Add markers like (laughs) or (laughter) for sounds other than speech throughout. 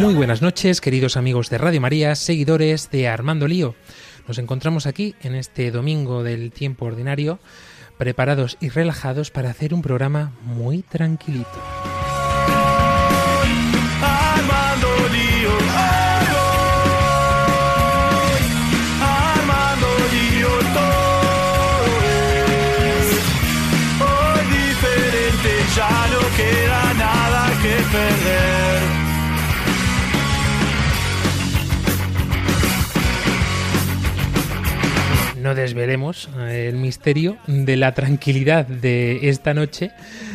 Muy buenas noches, queridos amigos de Radio María, seguidores de Armando Lío. Nos encontramos aquí en este domingo del tiempo ordinario, preparados y relajados para hacer un programa muy tranquilito. Armando lío. Armando lío, hoy diferente, ya no queda nada que perder. No desvelemos eh, el misterio de la tranquilidad de esta noche,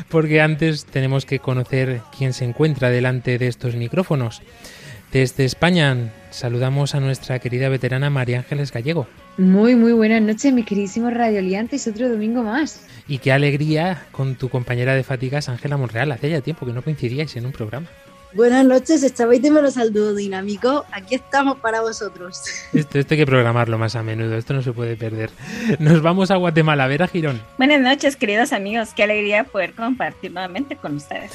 porque antes tenemos que conocer quién se encuentra delante de estos micrófonos. Desde España saludamos a nuestra querida veterana María Ángeles Gallego. Muy, muy buenas noches, mis queridísimos radioliantes. Otro domingo más. Y qué alegría con tu compañera de fatigas, Ángela Monreal. Hace ya tiempo que no coincidíais en un programa. Buenas noches, estabais de menos al dúo dinámico. Aquí estamos para vosotros. (laughs) Esto, esto hay que programarlo más a menudo, esto no se puede perder. Nos vamos a Guatemala, a ver a Girón. Buenas noches, queridos amigos. Qué alegría poder compartir nuevamente con ustedes.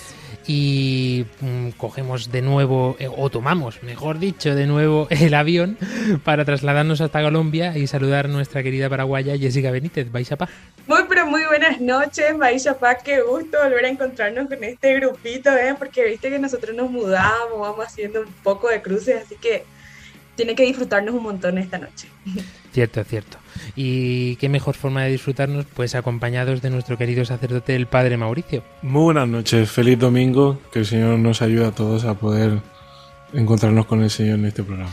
y mm, cogemos de nuevo, eh, o tomamos, mejor dicho, de nuevo (laughs) el avión para trasladarnos hasta Colombia y saludar a nuestra querida paraguaya Jessica Benítez. ¿Vais a paz? Muy, pero muy buenas noches, Maisha Paz. Qué gusto volver a encontrarnos con este grupito, ¿eh? Porque viste que nosotros nos mudamos, vamos haciendo un poco de cruces, así que tiene que disfrutarnos un montón esta noche. Cierto, cierto. Y qué mejor forma de disfrutarnos, pues acompañados de nuestro querido sacerdote, el Padre Mauricio. Muy buenas noches, feliz domingo, que el Señor nos ayude a todos a poder encontrarnos con el Señor en este programa.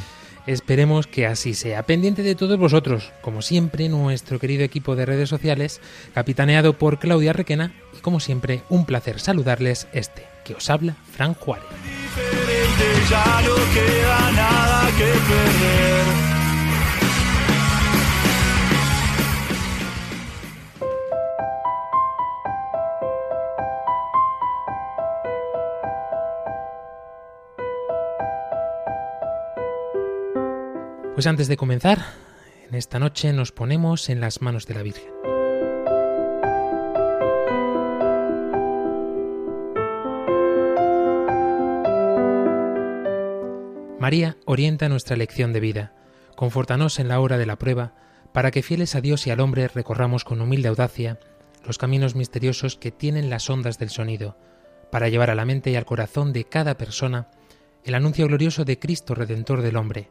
Esperemos que así sea. Pendiente de todos vosotros, como siempre, nuestro querido equipo de redes sociales, capitaneado por Claudia Requena, y como siempre, un placer saludarles este, que os habla Fran Juárez. Pues antes de comenzar, en esta noche nos ponemos en las manos de la Virgen. María orienta nuestra lección de vida. Confórtanos en la hora de la prueba, para que fieles a Dios y al hombre recorramos con humilde audacia los caminos misteriosos que tienen las ondas del sonido, para llevar a la mente y al corazón de cada persona el anuncio glorioso de Cristo Redentor del hombre.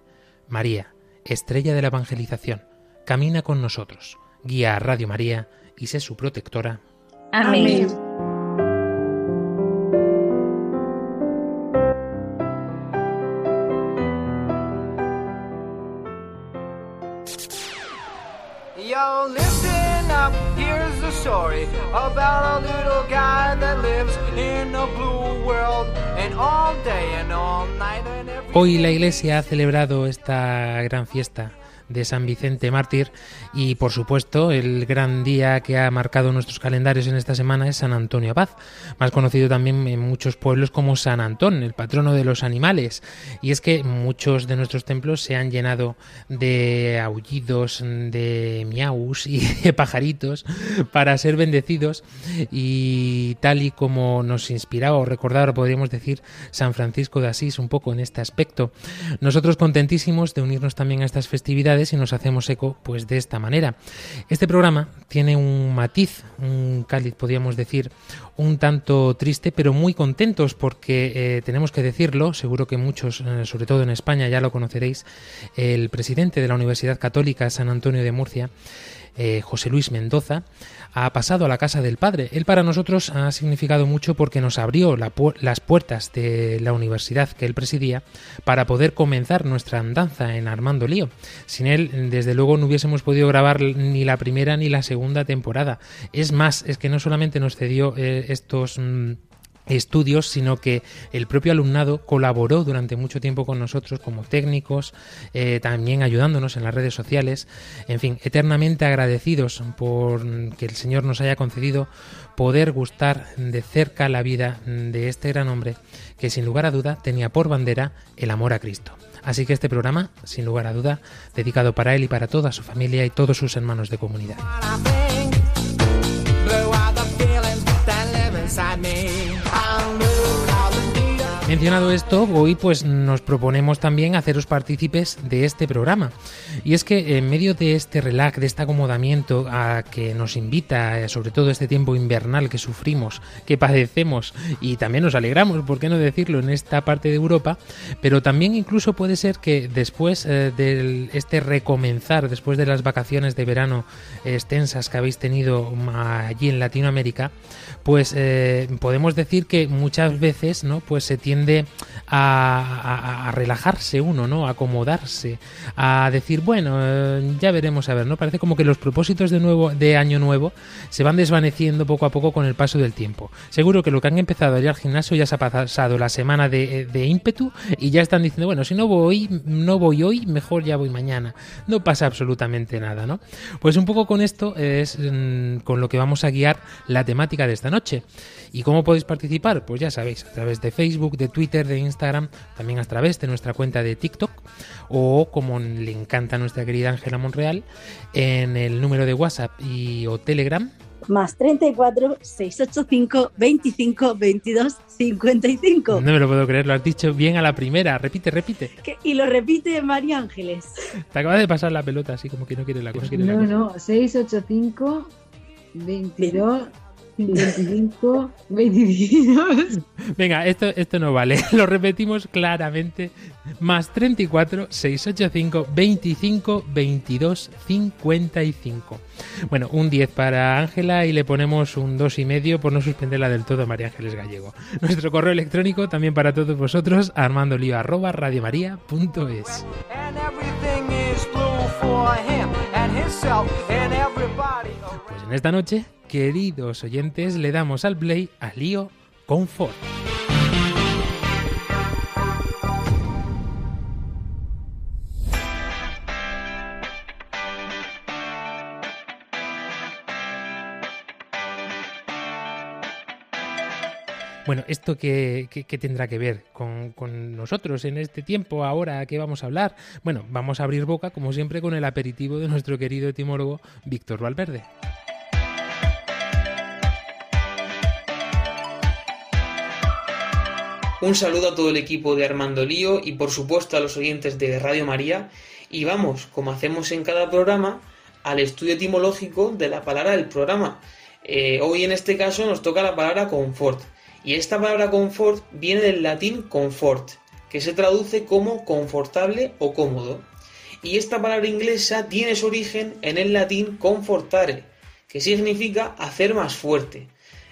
María, estrella de la evangelización, camina con nosotros, guía a Radio María y sé su protectora. Amén. Yo, listen up, here's the story about a little guy that lives in a blue world, and all day and all night and Hoy la Iglesia ha celebrado esta gran fiesta de San Vicente Mártir y por supuesto el gran día que ha marcado nuestros calendarios en esta semana es San Antonio Abad, más conocido también en muchos pueblos como San Antón, el patrono de los animales. Y es que muchos de nuestros templos se han llenado de aullidos, de miaus y (laughs) de pajaritos para ser bendecidos y tal y como nos inspiraba o recordaba, podríamos decir, San Francisco de Asís un poco en este aspecto. Nosotros contentísimos de unirnos también a estas festividades y nos hacemos eco pues de esta manera. Este programa tiene un matiz, un cáliz podríamos decir, un tanto triste pero muy contentos porque eh, tenemos que decirlo, seguro que muchos, eh, sobre todo en España ya lo conoceréis, el presidente de la Universidad Católica San Antonio de Murcia, eh, José Luis Mendoza, ha pasado a la casa del Padre. Él para nosotros ha significado mucho porque nos abrió las puertas de la universidad que él presidía para poder comenzar nuestra andanza en Armando Lío. Sin él, desde luego, no hubiésemos podido grabar ni la primera ni la segunda temporada. Es más, es que no solamente nos cedió eh, estos... mm, estudios, sino que el propio alumnado colaboró durante mucho tiempo con nosotros como técnicos, eh, también ayudándonos en las redes sociales, en fin, eternamente agradecidos por que el Señor nos haya concedido poder gustar de cerca la vida de este gran hombre que sin lugar a duda tenía por bandera el amor a Cristo. Así que este programa, sin lugar a duda, dedicado para él y para toda su familia y todos sus hermanos de comunidad. Mencionado esto, hoy pues nos proponemos también haceros partícipes de este programa. Y es que en medio de este relax, de este acomodamiento a que nos invita, eh, sobre todo este tiempo invernal que sufrimos, que padecemos y también nos alegramos, ¿por qué no decirlo?, en esta parte de Europa, pero también incluso puede ser que después eh, de este recomenzar, después de las vacaciones de verano extensas que habéis tenido allí en Latinoamérica, pues eh, podemos decir que muchas veces, ¿no?, pues se tiene a, relajarse uno, ¿no? A acomodarse, a decir, bueno, eh, ya veremos a ver, ¿no? Parece como que los propósitos de nuevo, de año nuevo, se van desvaneciendo poco a poco con el paso del tiempo. Seguro que lo que han empezado a ir al gimnasio ya se ha pasado la semana de, ímpetu y ya están diciendo, bueno, si no voy, no voy hoy, mejor ya voy mañana. No pasa absolutamente nada, ¿no? Pues un poco con esto es mm, con lo que vamos a guiar la temática de esta noche. ¿Y cómo podéis participar? Pues ya sabéis, a través de Facebook, de Twitter, de Instagram, también a través de nuestra cuenta de TikTok o como le encanta a nuestra querida Ángela Monreal, en el número de WhatsApp y o Telegram más 34 685 25 22 55. No me lo puedo creer, lo has dicho bien a la primera. Repite, repite. Y lo repite María Ángeles. Te acaba de pasar la pelota así como que no quiere la cosa. no, no, 685 22 25, 22. Venga, esto, esto no vale. (laughs) Lo repetimos claramente. Más 34, 685, 25, 22, 55. Bueno, un 10 para Ángela y le ponemos un 2 y medio por no suspenderla del todo a María Ángeles Gallego. Nuestro correo electrónico también para todos vosotros, armandolio arroba radiomaria.es. Pues en esta noche queridos oyentes, le damos al play a Lío Confort. Bueno, ¿esto qué, tendrá que ver con, con, nosotros en este tiempo? Ahora, ¿qué vamos a hablar? Bueno, vamos a abrir boca, como siempre, con el aperitivo de nuestro querido etimólogo Víctor Valverde. Un saludo a todo el equipo de Armando Lío y por supuesto a los oyentes de Radio María y vamos, como hacemos en cada programa, al estudio etimológico de la palabra del programa. Eh, hoy en este caso nos toca la palabra confort y esta palabra confort viene del latín confort, que se traduce como confortable o cómodo. Y esta palabra inglesa tiene su origen en el latín confortare, que significa hacer más fuerte.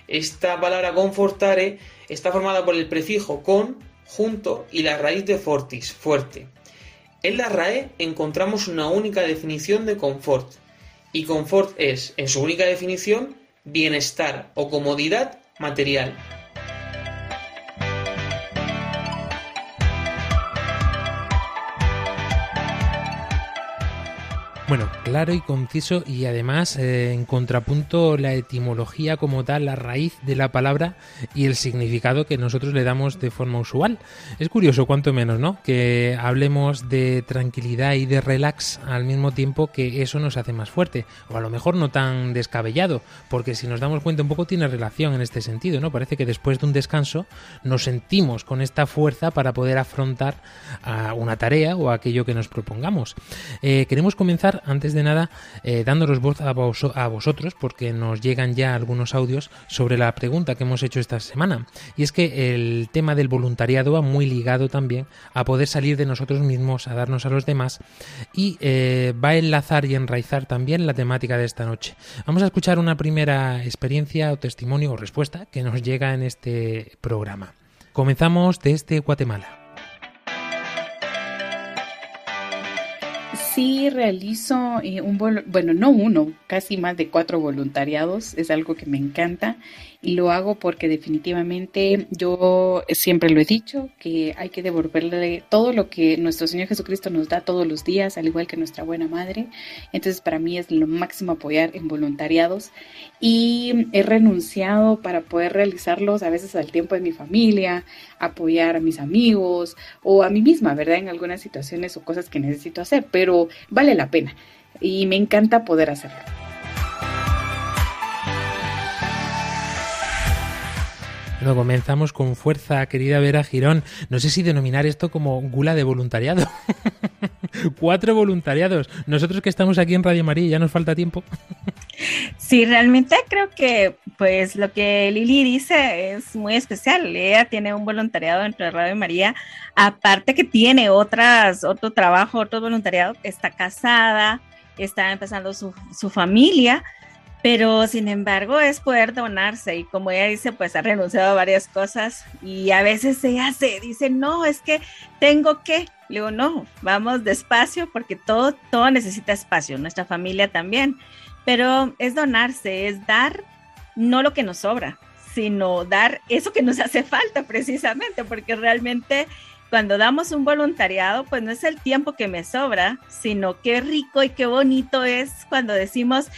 Esta palabra confortare está formada por el prefijo con, junto y la raíz de fortis, fuerte. En la RAE encontramos una única definición de confort, y confort es, en su única definición, bienestar o comodidad material. Bueno, claro y conciso y además eh, en contrapunto la etimología como tal, la raíz de la palabra y el significado que nosotros le damos de forma usual. Es curioso, cuanto menos, ¿no? Que hablemos de tranquilidad y de relax al mismo tiempo que eso nos hace más fuerte. O a lo mejor no tan descabellado, porque si nos damos cuenta un poco tiene relación en este sentido, ¿no? Parece que después de un descanso nos sentimos con esta fuerza para poder afrontar a una tarea o aquello que nos propongamos. Eh, queremos comenzar antes de nada, eh, dándonos voz a, vosotros, porque nos llegan ya algunos audios sobre la pregunta que hemos hecho esta semana. Y es que el tema del voluntariado va muy ligado también a poder salir de nosotros mismos, a darnos a los demás, y eh, va a enlazar y enraizar también la temática de esta noche. Vamos a escuchar una primera experiencia o testimonio o respuesta que nos llega en este programa. Comenzamos desde Guatemala. Sí realizo eh, un, bueno, no uno, casi más de cuatro voluntariados, es algo que me encanta y lo hago porque definitivamente yo siempre lo he dicho, que hay que devolverle todo lo que nuestro Señor Jesucristo nos da todos los días, al igual que nuestra buena madre. Entonces para mí es lo máximo apoyar en voluntariados y he renunciado para poder realizarlos a veces al tiempo de mi familia, apoyar a mis amigos o a mí misma, ¿verdad? En algunas situaciones o cosas que necesito hacer, pero vale la pena y me encanta poder hacerlo. Bueno, comenzamos con fuerza, querida Vera Girón. No sé si denominar esto como gula de voluntariado. (laughs) Cuatro voluntariados. Nosotros que estamos aquí en Radio María, ya nos falta tiempo. (laughs) Sí, realmente creo que pues lo que Lili dice es muy especial. Ella tiene un voluntariado dentro de Radio María, aparte que tiene otras, otro trabajo, otro voluntariado, está casada, está empezando su, su familia pero sin embargo es poder donarse y como ella dice, pues ha renunciado a varias cosas y a veces se hace, dice, no, es que tengo que, le digo, no, vamos despacio porque todo, todo necesita espacio, nuestra familia también, pero es donarse, es dar no lo que nos sobra, sino dar eso que nos (laughs) hace falta precisamente, porque realmente cuando damos un voluntariado, pues no es el tiempo que me sobra, sino qué rico y qué bonito es cuando decimos,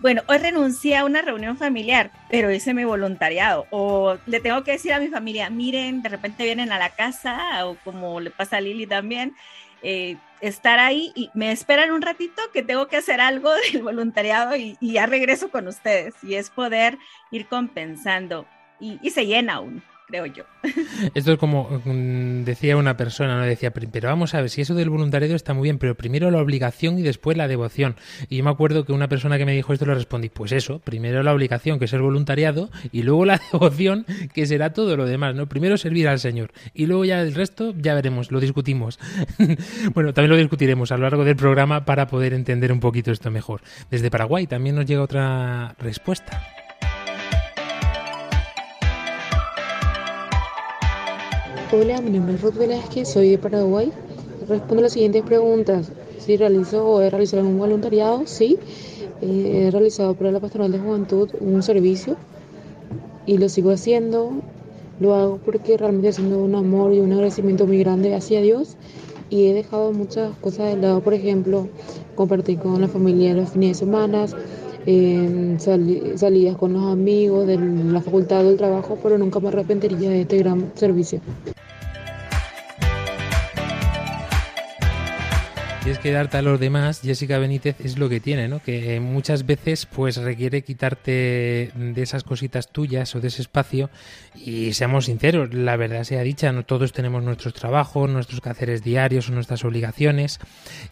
bueno, hoy renuncié a una reunión familiar, pero hice mi voluntariado. O le tengo que decir a mi familia, miren, de repente vienen a la casa, o como le pasa a Lili también, eh, estar ahí y me esperan un ratito que tengo que hacer algo (laughs) del voluntariado y, ya regreso con ustedes. Y es poder ir compensando. Y, y se llena aún creo yo. (laughs) Esto es como mm, decía una persona, ¿no? Decía, pero vamos a ver, si eso del voluntariado está muy bien, pero primero la obligación y después la devoción. Y yo me acuerdo que una persona que me dijo esto le respondí, pues eso, primero la obligación, que es el voluntariado, y luego la (laughs) devoción, que será todo lo demás, ¿no? Primero servir al Señor, y luego ya el resto, ya veremos, lo discutimos. (laughs) bueno, también lo discutiremos a lo largo del programa para poder entender un poquito esto mejor. Desde Paraguay también nos llega otra respuesta. Hola, mi nombre es Ruth Velázquez, soy de Paraguay. Respondo las siguientes preguntas. Si realizo o he realizado algún voluntariado, sí. Eh, he realizado para la Pastoral de Juventud un servicio y lo sigo haciendo. Lo hago porque realmente haciendo un amor y un agradecimiento muy grande hacia Dios y he dejado muchas cosas de lado, por ejemplo, compartir con la familia los fines de semana, salidas con los amigos de la facultad o trabajo, pero nunca me arrepentiría de este gran servicio. Es que darte a los demás, Jessica Benítez es lo que tiene, ¿no? Que muchas veces pues requiere quitarte de esas cositas tuyas o de ese espacio y seamos sinceros, la verdad sea dicha, no todos tenemos nuestros trabajos, nuestros quehaceres diarios o nuestras obligaciones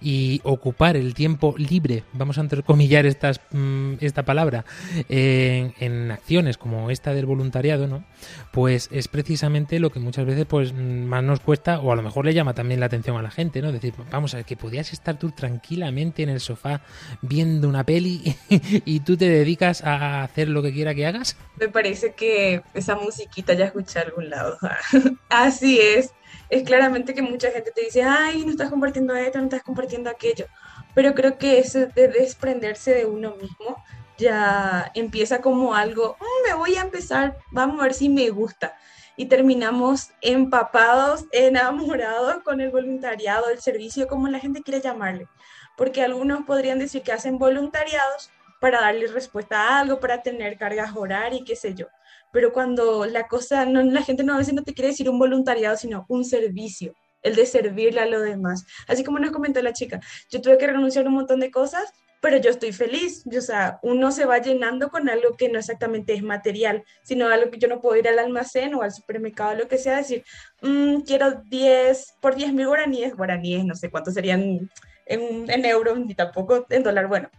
y ocupar el tiempo libre, vamos a entrecomillar estas, mm, esta palabra, en, en acciones como esta del voluntariado, ¿no? Pues es precisamente lo que muchas veces pues más nos cuesta o a lo mejor le llama también la atención a la gente, ¿no? Decir, vamos a ver, que podías estar tú tranquilamente en el sofá viendo una peli (laughs) y tú te dedicas a hacer lo que quiera que hagas? Me parece que esa musiquita ya escuché a algún lado. (laughs) Así es. Es claramente que mucha gente te dice, ay, no estás compartiendo esto, no estás compartiendo aquello. Pero creo que eso de desprenderse de uno mismo ya empieza como algo, mm, me voy a empezar, vamos a ver si me gusta y terminamos empapados, (laughs) enamorados con el voluntariado, el servicio, como la gente quiere llamarle. Porque algunos podrían decir que hacen voluntariados para darle respuesta a algo, para tener cargas horarias y qué sé yo. Pero cuando la cosa, no, la gente no a veces no te quiere decir un voluntariado, sino un servicio, el de servirle a los demás. Así como nos comentó la chica, yo tuve que renunciar a un montón de cosas pero yo estoy feliz. O sea, uno se va llenando con algo que no exactamente es material, sino algo que yo no puedo ir al almacén o al supermercado, lo que sea, decir, mm, quiero 10 por 10 mil guaraníes, guaraníes, no sé cuántos serían en, en euros, ni tampoco en dólar, bueno.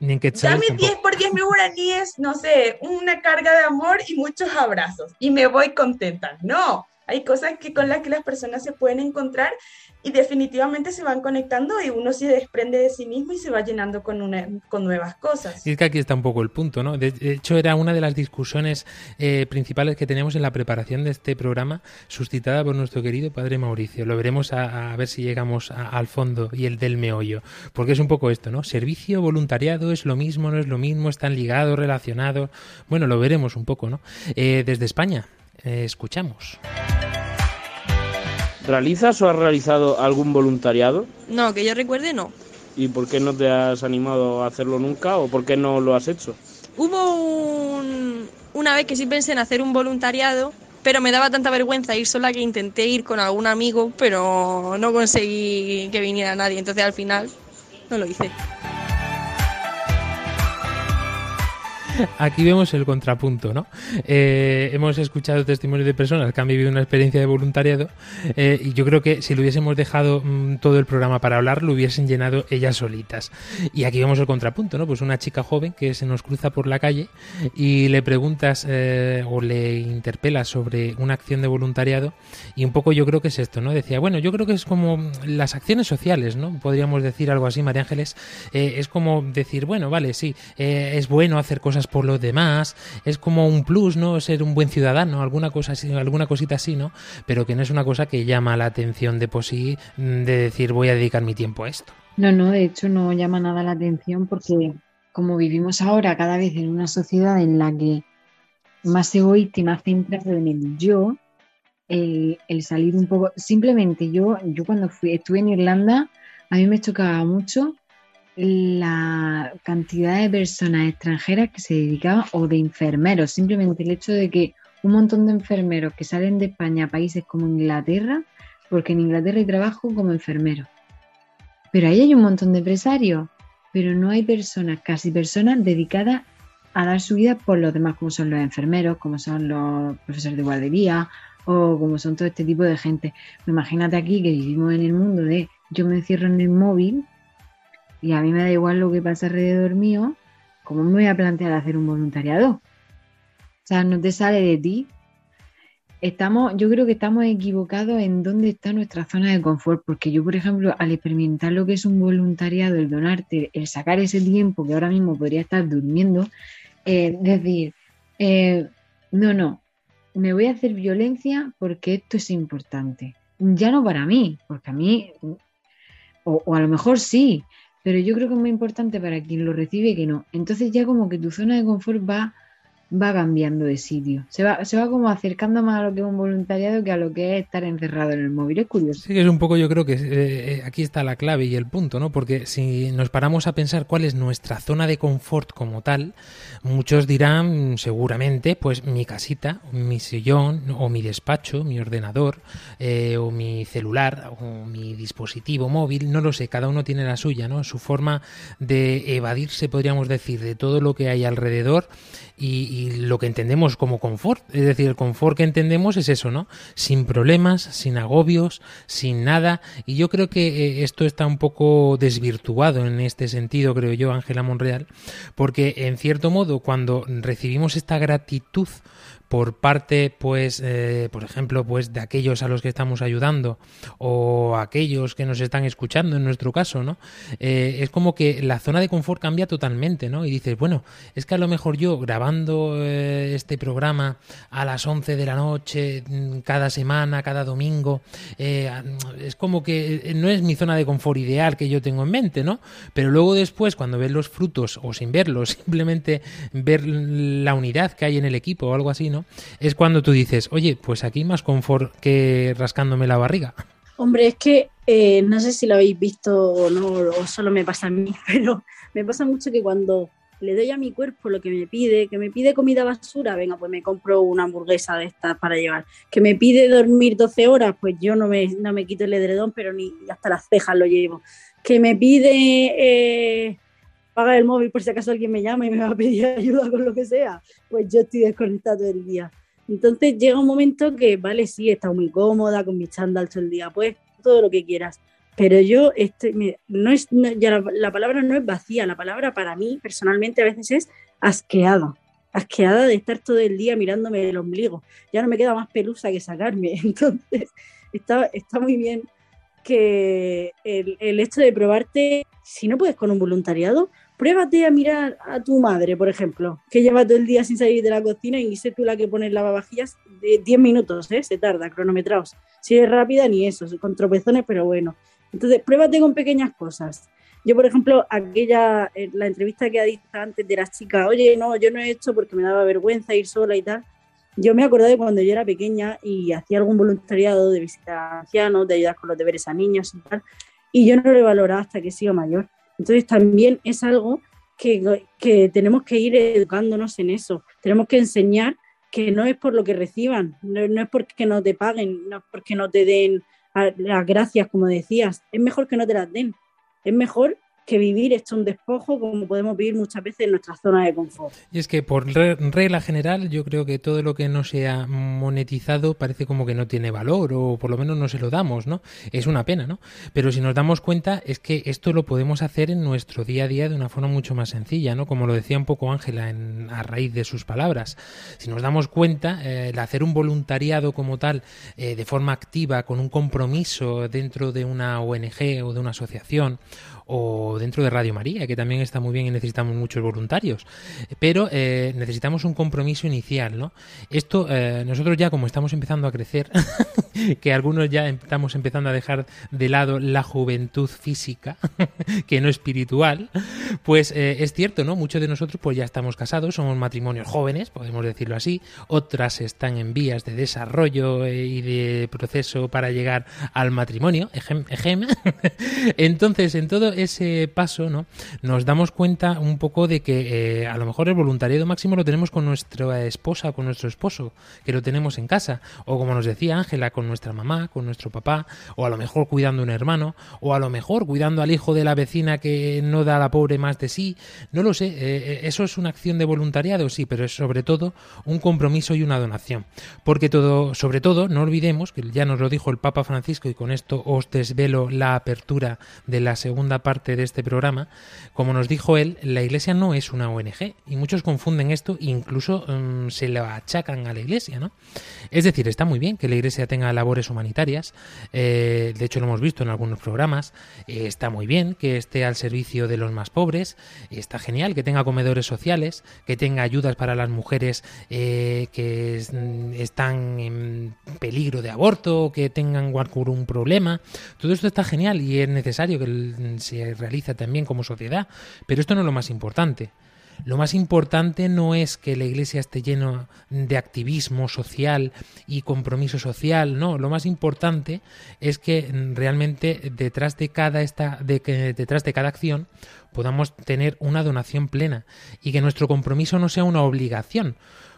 Ni en Dame 10 por 10 mil guaraníes, no sé, una carga de amor y muchos abrazos, y me voy contenta. No, hay cosas que con las que las personas se pueden encontrar y definitivamente se van conectando y uno se desprende de sí mismo y se va llenando con, con nuevas cosas. Y es que aquí está un poco el punto, ¿no? De hecho, era una de las discusiones eh, principales que teníamos en la preparación de este programa, suscitada por nuestro querido padre Mauricio. Lo veremos a, ver si llegamos al fondo y el del meollo, porque es un poco esto, ¿no? Servicio, voluntariado, es lo mismo, no es lo mismo, están ligados, relacionados. Bueno, lo veremos un poco, ¿no? Eh, desde España, escuchamos. ¿Realizas o has realizado algún voluntariado? No, que yo recuerde, no. ¿Y por qué no te has animado a hacerlo nunca o por qué no lo has hecho? Hubo una vez que sí pensé en hacer un voluntariado, pero me daba tanta vergüenza ir sola que intenté ir con algún amigo, pero no conseguí que viniera nadie, entonces al final no lo hice. Aquí vemos el contrapunto, ¿no? Eh, hemos escuchado testimonios de personas que han vivido una experiencia de voluntariado eh, y yo creo que si lo hubiésemos dejado mm, todo el programa para hablar, lo hubiesen llenado ellas solitas. Y aquí vemos el contrapunto, ¿no? Pues una chica joven que se nos cruza por la calle y le preguntas eh, o le interpelas sobre una acción de voluntariado y un poco yo creo que es esto, ¿no? Decía, bueno, yo creo que es como las acciones sociales, ¿no? Podríamos decir algo así, María Ángeles, es como decir, bueno, vale, sí, es bueno hacer cosas por los demás, es como un plus, ¿no? Ser un buen ciudadano, alguna cosa así, alguna cosita así, ¿no? Pero que no es una cosa que llama la atención de por sí, mm, de decir voy a dedicar mi tiempo a esto. No, no, de hecho no llama nada la atención porque como vivimos ahora cada vez en una sociedad en la que más egoísta y más centrado en el yo, el, el, salir un poco, simplemente yo, yo cuando fui, estuve en Irlanda, a mí me chocaba mucho la cantidad de personas extranjeras que se dedicaban o de enfermeros, simplemente el hecho de que un montón de enfermeros que salen de España a países como Inglaterra, porque en Inglaterra hay trabajo como enfermero. Pero ahí hay un montón de empresarios, pero no hay personas, casi personas dedicadas a dar su vida por los demás, como son los enfermeros, como son los profesores de guardería o como son todo este tipo de gente. Imagínate aquí que vivimos en el mundo de yo me encierro en el móvil y a mí me da igual lo que pasa alrededor mío, ¿cómo me voy a plantear hacer un voluntariado? O sea, no te sale de ti. Estamos, yo creo que estamos equivocados en dónde está nuestra zona de confort, porque yo, por ejemplo, al experimentar lo que es un voluntariado, el donarte, el sacar ese tiempo que ahora mismo podría estar durmiendo, eh, decir, eh, no, no, me voy a hacer violencia porque esto es importante. Ya no para mí, porque a mí, o a lo mejor sí, pero yo creo que es muy importante para quien lo recibe que no. Entonces ya como que tu zona de confort va va cambiando de sitio. Se va, se va como acercando más a lo que es un voluntariado que a lo que es estar encerrado en el móvil. Es curioso. Sí, es un poco, yo creo que eh, eh, aquí está la clave y el punto, ¿no? Porque si nos paramos a pensar cuál es nuestra zona de confort como tal, muchos dirán seguramente, pues mi casita, mi sillón, o mi despacho, mi ordenador, eh, o mi celular, o mi dispositivo móvil, no lo sé, cada uno tiene la suya, ¿no? Su forma de evadirse, podríamos decir, de todo lo que hay alrededor y, lo que entendemos como confort. Es decir, el confort que entendemos es eso, ¿no? Sin problemas, sin agobios, sin nada. Y yo creo que eh, esto está un poco desvirtuado en este sentido, creo yo, Ángela Monreal, porque en cierto modo cuando recibimos esta gratitud por parte, pues, eh, por ejemplo, pues de aquellos a los que estamos ayudando o aquellos que nos están escuchando, en nuestro caso, ¿no? Eh, es como que la zona de confort cambia totalmente, ¿no? Y dices, bueno, es que a lo mejor yo grabando eh, este programa a las 11 de la noche, mm, cada semana, cada domingo, es como que no es mi zona de confort ideal que yo tengo en mente, ¿no? Pero luego después, cuando ves los frutos, o sin verlos, (laughs) simplemente ver la unidad que hay en el equipo o algo así, ¿no? Es cuando tú dices, oye, pues aquí más confort que rascándome la barriga. Hombre, es que eh, no sé si lo habéis visto o no, o solo me pasa a mí, (laughs) pero me pasa mucho que cuando le doy a mi cuerpo lo que me pide, que me pide comida basura, venga, pues me compro una hamburguesa de estas para llevar. Que me pide dormir 12 horas, pues yo no me, no me quito el edredón, pero ni hasta las cejas lo llevo. Que me pide eh, paga el móvil por si acaso alguien me llama y me va a pedir (laughs) ayuda con lo que sea, pues yo estoy desconectado todo el día. Entonces llega un momento que, vale, sí, he estado muy cómoda con mi chándal todo el día, pues todo lo que quieras. Pero yo, este, no es, ya la, palabra no es vacía, la palabra para mí personalmente a veces es asqueado. asqueada de estar todo el día mirándome el ombligo. Ya no me queda más pelusa que sacarme. (laughs) Entonces, está, está muy bien que el, el hecho de probarte, si no puedes con un voluntariado, pruébate a mirar a tu madre, por ejemplo, que lleva todo el día sin salir de la cocina y sé tú la que pone el lavavajillas de 10 minutos, ¿eh? se tarda, cronometrados. Si es rápida, ni eso, con tropezones, pero bueno. Entonces, pruébate con pequeñas cosas. Yo, por ejemplo, aquella, eh, la entrevista que ha dicho antes de las chicas, oye, no, yo no he hecho porque me daba vergüenza ir sola y tal. Yo me acordé cuando yo era pequeña y hacía algún voluntariado de visitar a ancianos, de ayudar con los deberes a niños y tal, y yo no lo he valorado hasta que he sido mayor. Entonces también es algo que, que tenemos que ir educándonos en eso. Tenemos que enseñar que no es por lo que reciban, no, es porque no te paguen, no es porque no te den las gracias, como decías. Es mejor que no te las den. Es mejor que vivir hecho un despojo como podemos vivir muchas veces en nuestra zona de confort. Y es que por re- regla general yo creo que todo lo que no sea monetizado parece como que no tiene valor o por lo menos no se lo damos, ¿no? Es una pena, ¿no? Pero si nos damos cuenta es que esto lo podemos hacer en nuestro día a día de una forma mucho más sencilla, ¿no? Como lo decía un poco Ángela a raíz de sus palabras. Si nos damos cuenta, eh, el hacer un voluntariado como tal eh, de forma activa, con un compromiso dentro de una ONG o de una asociación o dentro de Radio María, que también está muy bien y necesitamos muchos voluntarios. Pero eh, necesitamos un compromiso inicial, ¿no? Esto, eh, nosotros ya como estamos empezando a crecer, (laughs) que algunos ya estamos empezando a dejar de lado la juventud física, (laughs) que no espiritual, pues eh, es cierto, ¿no? Muchos de nosotros pues ya estamos casados, somos matrimonios jóvenes, podemos decirlo así, otras están en vías de desarrollo eh, y de proceso para llegar al matrimonio, ejem, ejem. (laughs) Entonces, en todo ese paso, ¿no? Nos damos cuenta un poco de que eh, a lo mejor el voluntariado máximo lo tenemos con nuestra esposa, con nuestro esposo, que lo tenemos en casa, o como nos decía Ángela, con nuestra mamá, con nuestro papá, o a lo mejor cuidando un hermano, o a lo mejor cuidando al hijo de la vecina que no da a la pobre más de sí. No lo sé, eh, eso es una acción de voluntariado, sí, pero es sobre todo un compromiso y una donación. Porque todo, sobre todo, no olvidemos, que ya nos lo dijo el Papa Francisco y con esto os desvelo la apertura de la segunda parte de este programa, como nos dijo él, la Iglesia no es una ONG y muchos confunden esto e incluso mm, se lo achacan a la Iglesia, ¿no? Es decir, está muy bien que la Iglesia tenga labores humanitarias, eh, de hecho lo hemos visto en algunos programas, eh, está muy bien que esté al servicio de los más pobres, está genial que tenga comedores sociales, que tenga ayudas para las mujeres eh, que mm, están en peligro de aborto, que tengan algún problema. Todo esto está genial y es necesario que el- se realice también como sociedad, pero esto no es lo más importante. Lo más importante no es que la iglesia esté lleno de activismo social y compromiso social, no, lo más importante es que mm, realmente detrás de cada esta de que detrás de cada acción podamos tener una donación plena y que nuestro compromiso no sea una obligación,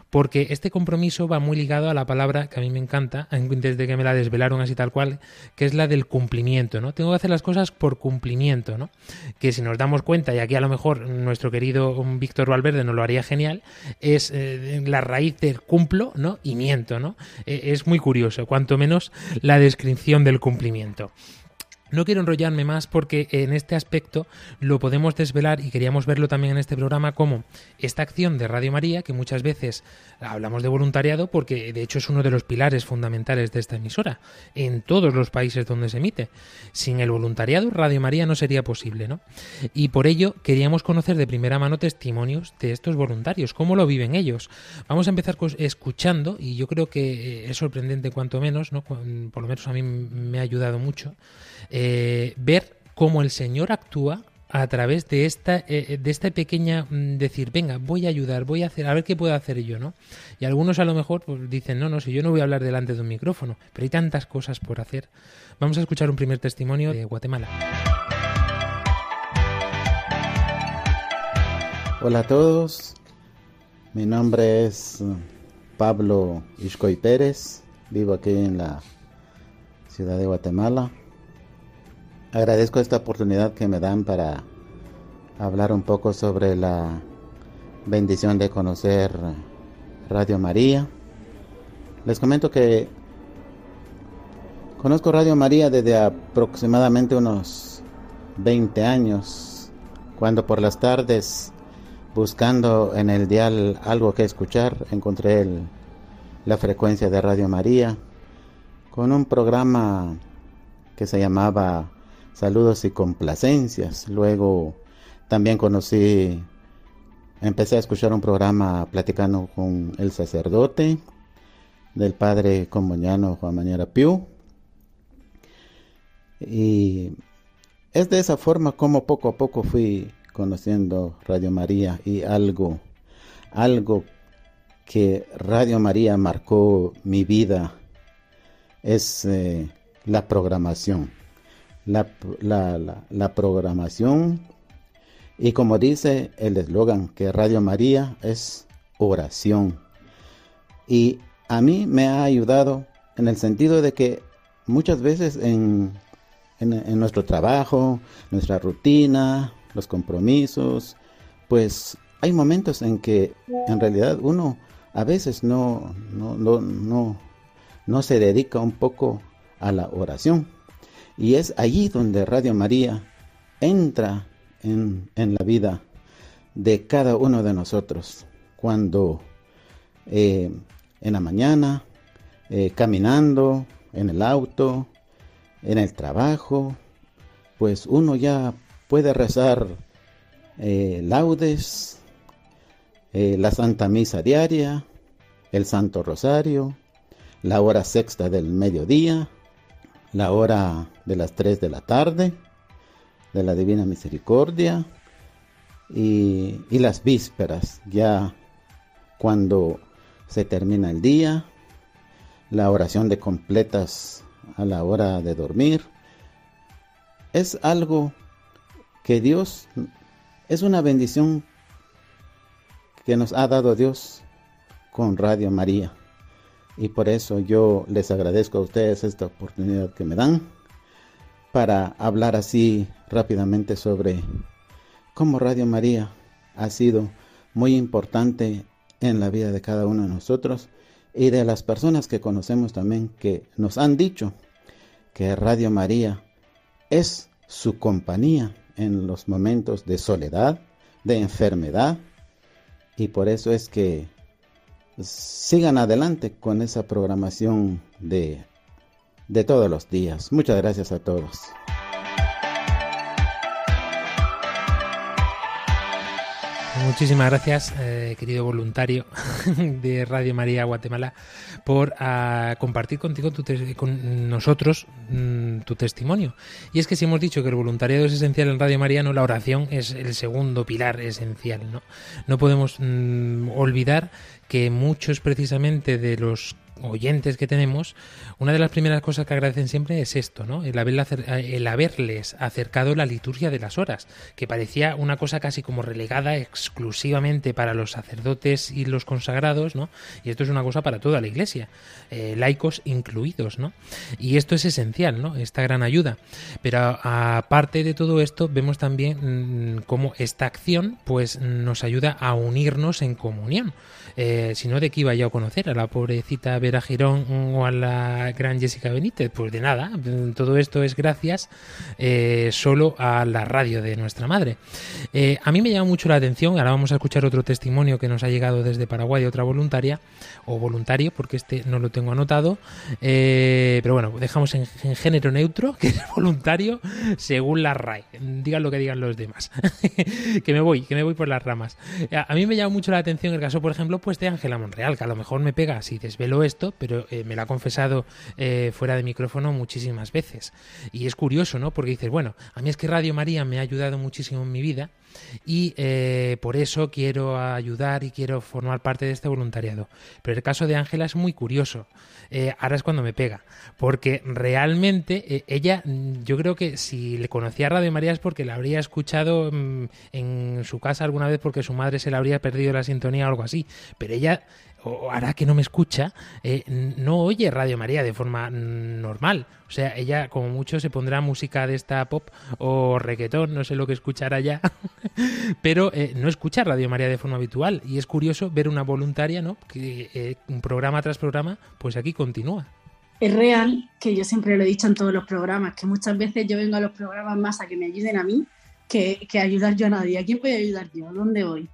porque este compromiso va muy ligado a la palabra que a mí me encanta, desde que me la desvelaron así tal cual, que es la del cumplimiento, ¿no? Tengo que hacer las cosas por cumplimiento, ¿no? Que si nos damos cuenta, y aquí a lo mejor nuestro querido Víctor Valverde nos lo haría genial, es eh, la raíz del cumplo, ¿no? Y miento, ¿no? Eh, es muy curioso, cuanto menos la descripción del cumplimiento. No quiero enrollarme más porque en este aspecto lo podemos desvelar y queríamos verlo también en este programa como esta acción de Radio María, que muchas veces hablamos de voluntariado porque de hecho es uno de los pilares fundamentales de esta emisora en todos los países donde se emite. Sin el voluntariado Radio María no sería posible, ¿no? Y por ello queríamos conocer de primera mano testimonios de estos voluntarios, cómo lo viven ellos. Vamos a empezar escuchando y yo creo que eh, es sorprendente cuanto menos, ¿no? Por lo menos a mí me ha ayudado mucho eh, ver cómo el Señor actúa a través de esta, eh, de esta pequeña mm, decir, venga, voy a ayudar, voy a hacer, a ver qué puedo hacer yo, ¿no? Y algunos a lo mejor pues, dicen, no, no, si yo no voy a hablar delante de un micrófono, pero hay tantas cosas por hacer. Vamos a escuchar un primer testimonio de Guatemala. Hola a todos, mi nombre es eh, Pablo Iscoy Pérez, vivo aquí en la ciudad de Guatemala. Agradezco esta oportunidad que me dan para hablar un poco sobre la bendición de conocer Radio María. Les comento que conozco Radio María desde aproximadamente unos 20 años, cuando por las tardes buscando en el dial algo que escuchar, encontré el, la frecuencia de Radio María con un programa que se llamaba Saludos y Complacencias. Luego también conocí, empecé a escuchar un programa platicando con el sacerdote del padre comuniano Juan Mañera Piu. Y es de esa forma como poco a poco fui conociendo Radio María y algo, algo que Radio María marcó mi vida es eh, la programación. La, la, la, programación y como dice el eslogan que Radio María es oración. Y a mí me ha ayudado en el sentido de que muchas veces en, en, en nuestro trabajo, nuestra rutina, los compromisos, pues hay momentos en que en realidad uno a veces no, no, no, no, no se dedica un poco a la oración. Y es allí donde Radio María entra en, en la vida de cada uno de nosotros. Cuando eh, en la mañana, eh, caminando, en el auto, en el trabajo, pues uno ya puede rezar eh, laudes, la Santa Misa diaria, el Santo Rosario, la hora sexta del mediodía, la hora de las tres de la tarde, de la Divina Misericordia, y, y las vísperas, ya cuando se termina el día, la oración de completas a la hora de dormir. Es algo que Dios, es una bendición que nos ha dado Dios con Radio María. Y por eso yo les agradezco a ustedes esta oportunidad que me dan para hablar así rápidamente sobre cómo Radio María ha sido muy importante en la vida de cada uno de nosotros y de las personas que conocemos también que nos han dicho que Radio María es su compañía en los momentos de soledad, de enfermedad, y por eso es que sigan adelante con esa programación de, de todos los días. Muchas gracias a todos. Muchísimas gracias, eh, querido voluntario (laughs) de Radio María Guatemala, por uh, compartir contigo tu con nosotros mm, tu testimonio. Y es que si hemos dicho que el voluntariado es esencial en Radio María, no la oración es el segundo pilar esencial. No, no podemos mm, olvidar que muchos precisamente de los oyentes que tenemos, una de las primeras cosas que agradecen siempre es esto, ¿no? El, el, haberles acercado la liturgia de las horas, que parecía una cosa casi como relegada exclusivamente para los sacerdotes y los consagrados, ¿no? Y esto es una cosa para toda la iglesia, eh, laicos incluidos, ¿no? Y esto es esencial, ¿no? Esta gran ayuda. Pero aparte de todo esto, vemos también mmm, cómo esta acción, pues, nos ayuda a unirnos en comunión. Eh, si no, ¿de qué iba yo a conocer a la pobrecita Vera Girón o a la gran Jessica Benítez? Pues de nada, todo esto es gracias eh, solo a la radio de nuestra madre. Eh, a mí me llama mucho la atención, ahora vamos a escuchar otro testimonio que nos ha llegado desde Paraguay otra voluntaria, o voluntario, porque este no lo tengo anotado, eh, pero bueno, dejamos en, en, género neutro, que es voluntario según la RAE, digan lo que digan los demás, (laughs) que me voy, que me voy por las ramas. A mí me llama mucho la atención el caso, por ejemplo, pues de Ángela Monreal, que a lo mejor me pega si desvelo esto, pero eh, me lo ha confesado eh, fuera de micrófono muchísimas veces. Y es curioso, ¿no? Porque dices, bueno, a mí es que Radio María me ha ayudado muchísimo en mi vida y eh, por eso quiero ayudar y quiero formar parte de este voluntariado. Pero el caso de Ángela es muy curioso. Eh, ahora es cuando me pega, porque realmente ella, yo creo que si le conocía a Radio María es porque la habría escuchado mmm, en su casa alguna vez porque su madre se le habría perdido la sintonía o algo así. Pero ella o ahora que no me escucha, eh, no oye Radio María de forma normal. O sea, ella como mucho se pondrá música de esta pop o reggaetón, no sé lo que escuchará ya, (laughs) pero eh, no escucha Radio María de forma habitual. Y es curioso ver una voluntaria, ¿no? Que eh, un programa tras programa, pues aquí continúa. Es real que yo siempre lo he dicho en todos los programas, que muchas veces yo vengo a los programas más a que me ayuden a mí que, que ayudar yo a nadie. ¿A quién voy a ayudar yo? ¿Dónde voy?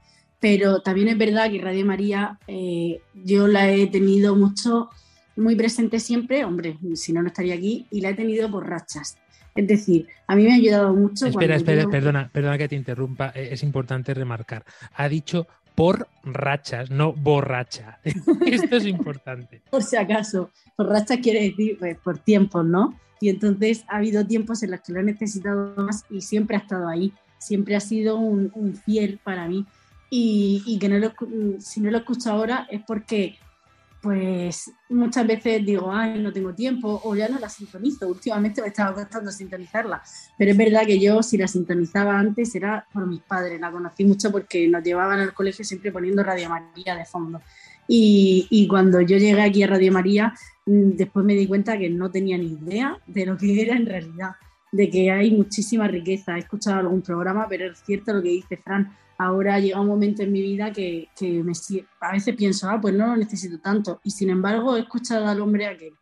Pero también es verdad que Radio María eh, yo la he tenido mucho, muy presente siempre, hombre, si no, no estaría aquí, y la he tenido por rachas. Es decir, a mí me ha ayudado mucho. Espera, espera, yo- perdona, perdona que te interrumpa. eh, Es importante remarcar. Ha dicho por rachas, no borracha. (laughs) Esto es importante. (laughs) por si acaso. Por rachas quiere decir pues, por tiempos, ¿no? Y entonces ha habido tiempos en los que lo he necesitado más y siempre ha estado ahí. Siempre ha sido un, un fiel para mí. Y, y que no lo, si no lo escucho ahora es porque, pues, muchas veces digo, ay, no tengo tiempo o ya no la sintonizo. Últimamente me estaba costando sintonizarla. Pero es verdad que yo, si la sintonizaba antes, era por mis padres. La conocí mucho porque nos llevaban al colegio siempre poniendo Radio María de fondo. Y, y cuando yo llegué aquí a Radio María, mm, después me di cuenta que no tenía ni idea de lo que era en realidad, de que hay muchísima riqueza. He escuchado algún programa, pero es cierto lo que dice Fran. Ahora llega un momento en mi vida que, me, a veces pienso, ah, pues no lo necesito tanto. Y sin embargo, he escuchado al hombre aquel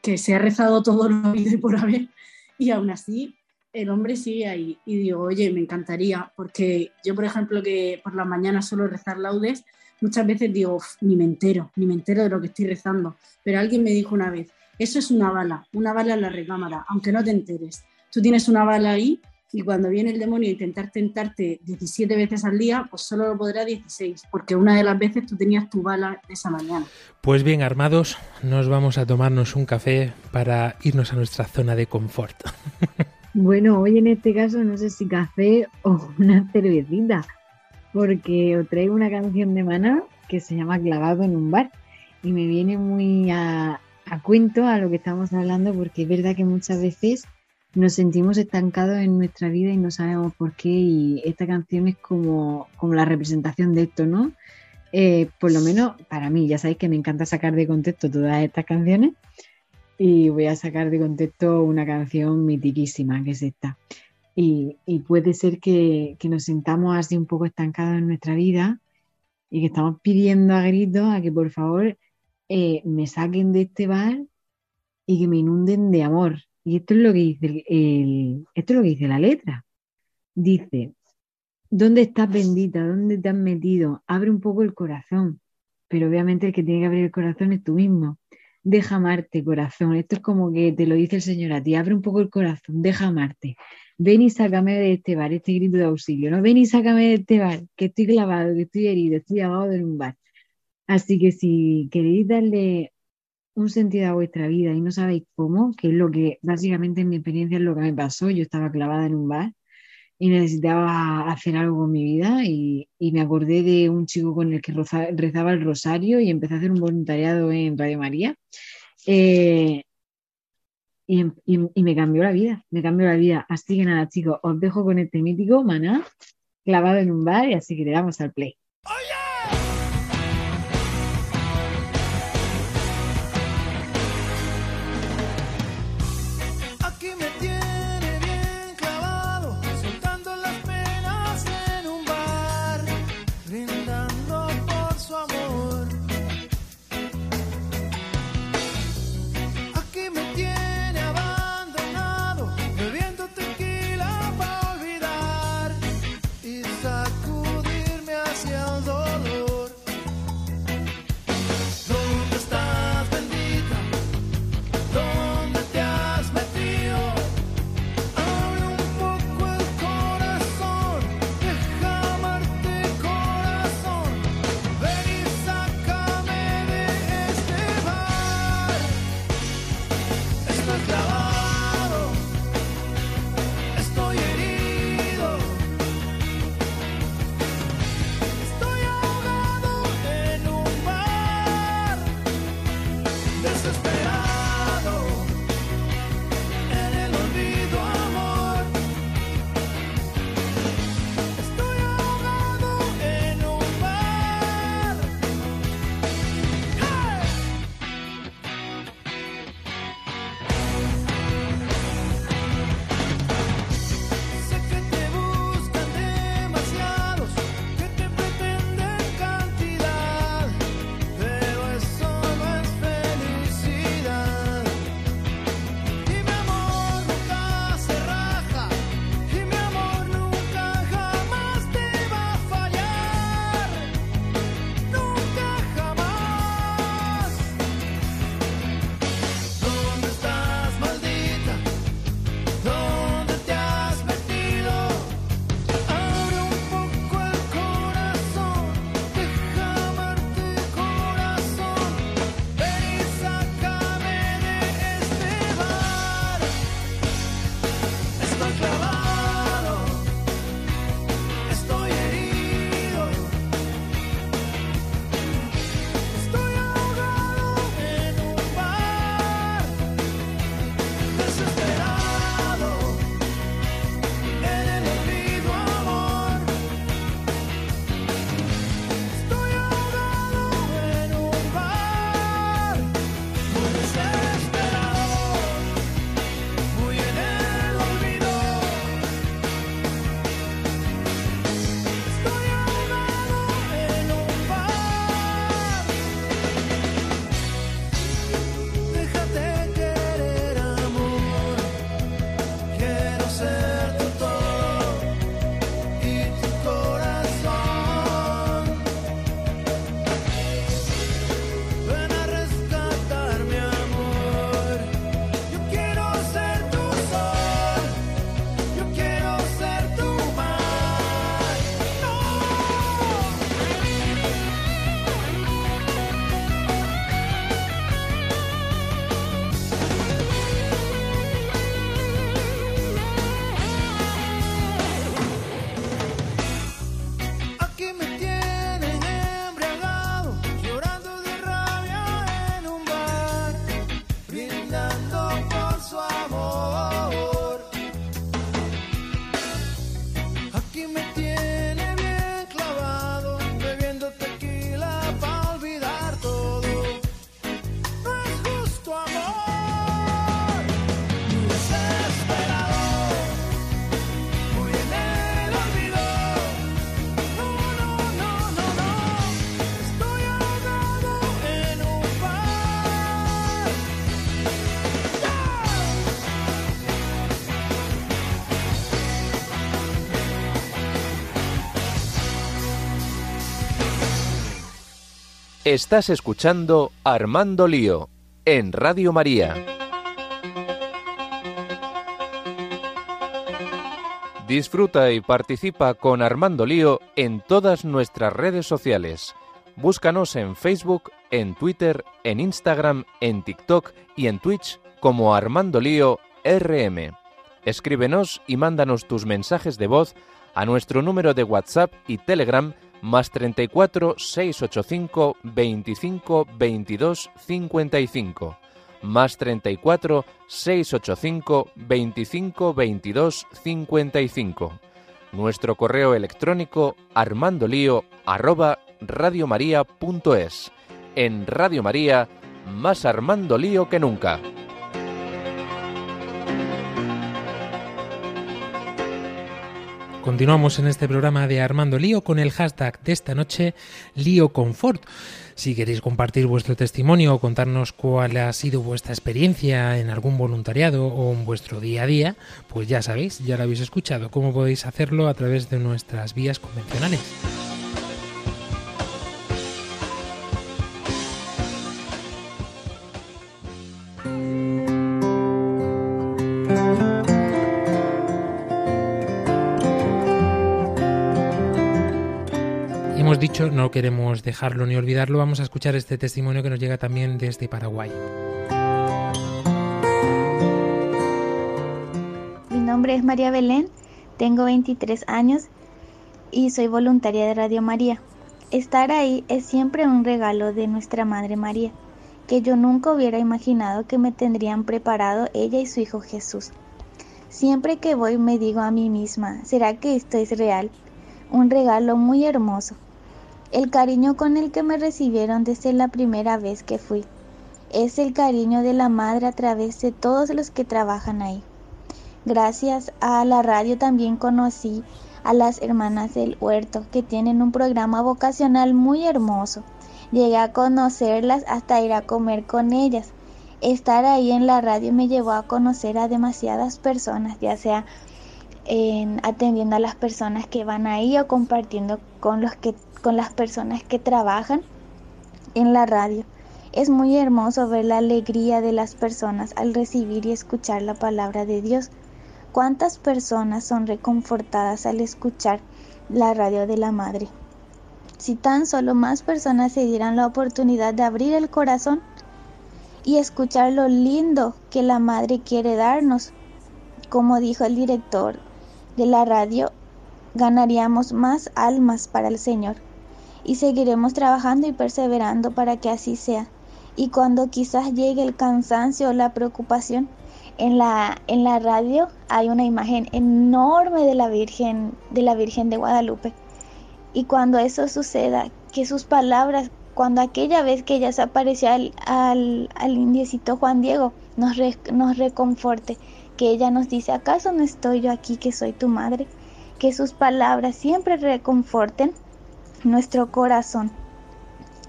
que se ha rezado todo lo habido y por haber, y aún así el hombre sigue ahí. Y digo, oye, me encantaría, porque yo, por ejemplo, que por las mañanas suelo rezar laudes, muchas veces digo, "Uf, ni me entero, ni me entero de lo que estoy rezando. Pero alguien me dijo una vez, eso es una bala, una bala en la recámara, aunque no te enteres. Tú tienes una bala ahí y cuando viene el demonio a intentar tentarte 17 veces al día, pues solo lo podrá 16, porque una de las veces tú tenías tu bala esa mañana. Pues bien, armados, nos vamos a tomarnos un café para irnos a nuestra zona de confort. (laughs) Bueno, hoy en este caso no sé si café o una cervecita, porque os traigo una canción de Maná que se llama Clavado en un bar y me viene muy a, a cuento a lo que estamos hablando porque es verdad que muchas veces nos sentimos estancados en nuestra vida y no sabemos por qué y esta canción es como, como la representación de esto, ¿no? Eh, por lo menos para mí, ya sabéis que me encanta sacar de contexto todas estas canciones y voy a sacar de contexto una canción mitiquísima que es esta. Y, puede ser que, que nos sintamos así un poco estancados en nuestra vida y que estamos pidiendo a gritos a que por favor eh, me saquen de este bar y que me inunden de amor. Y esto es lo que dice lo que dice la letra. Dice, ¿dónde estás bendita? ¿Dónde te has metido? Abre un poco el corazón. Pero obviamente el que tiene que abrir el corazón es tú mismo. Deja amarte, corazón. Esto es como que te lo dice el Señor a ti. Abre un poco el corazón, deja amarte. Ven y sácame de este bar, este grito de auxilio. No, ven y sácame de este bar, que estoy clavado, que estoy herido, estoy ahogado en un bar. Así que si queréis darle un sentido a vuestra vida y no sabéis cómo, que es lo que básicamente en mi experiencia es lo que me pasó, yo estaba clavada en un bar y necesitaba hacer algo con mi vida y, y me acordé de un chico con el que rezaba el rosario y empecé a hacer un voluntariado en Radio María. Eh, y, y- y me cambió la vida, me cambió la vida. Así que nada, chicos, os dejo con este mítico maná clavado en un bar y así que le damos al play. Estás escuchando Armando Lío en Radio María. Disfruta y participa con Armando Lío en todas nuestras redes sociales. Búscanos en Facebook, en Twitter, en Instagram, en TikTok y en Twitch como Armando Lío RM. Escríbenos y mándanos tus mensajes de voz a nuestro número de WhatsApp y Telegram más 34 685 25 22 55 más 34 685 25 22 55. Nuestro correo electrónico armandolío arroba radiomaria.es. En Radio María, más Armando Lío que nunca. Continuamos en este programa de Armando Lío con el hashtag de esta noche Lío Confort. Si queréis compartir vuestro testimonio o contarnos cuál ha sido vuestra experiencia en algún voluntariado o en vuestro día a día, pues ya sabéis, ya lo habéis escuchado, cómo podéis hacerlo a través de nuestras vías convencionales. No queremos dejarlo ni olvidarlo, vamos a escuchar este testimonio que nos llega también desde Paraguay. Mi nombre es María Belén, tengo 23 años y soy voluntaria de Radio María. Estar ahí es siempre un regalo de nuestra Madre María, que yo nunca hubiera imaginado que me tendrían preparado ella y su Hijo Jesús. Siempre que voy me digo a mí misma, ¿será que esto es real? Un regalo muy hermoso. El cariño con el que me recibieron desde la primera vez que fui. Es el cariño de la madre a través de todos los que trabajan ahí. Gracias a la radio también conocí a las hermanas del huerto que tienen un programa vocacional muy hermoso. Llegué a conocerlas hasta ir a comer con ellas. Estar ahí en la radio me llevó a conocer a demasiadas personas, ya sea en atendiendo a las personas que van ahí o compartiendo con los que con las personas que trabajan en la radio. Es muy hermoso ver la alegría de las personas al recibir y escuchar la palabra de Dios. ¿Cuántas personas son reconfortadas al escuchar la radio de la Madre? Si tan solo más personas se dieran la oportunidad de abrir el corazón y escuchar lo lindo que la Madre quiere darnos, como dijo el director de la radio, ganaríamos más almas para el Señor y seguiremos trabajando y perseverando para que así sea. Y cuando quizás llegue el cansancio o la preocupación, en la, en la radio hay una imagen enorme de la Virgen, de la Virgen de Guadalupe. Y cuando eso suceda, que sus palabras, cuando aquella vez que ella se apareció al, al, al indiecito Juan Diego, nos, re, nos reconforte, que ella nos dice, ¿acaso no estoy yo aquí que soy tu madre? Que sus palabras siempre reconforten nuestro corazón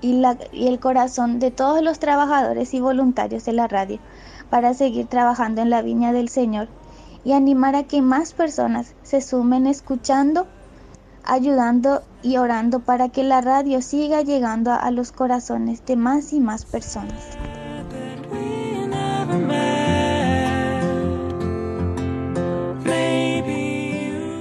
y, la, y, el corazón de todos los trabajadores y voluntarios de la radio para seguir trabajando en la viña del Señor y animar a que más personas se sumen escuchando, ayudando y orando para que la radio siga llegando a, a los corazones de más y más personas.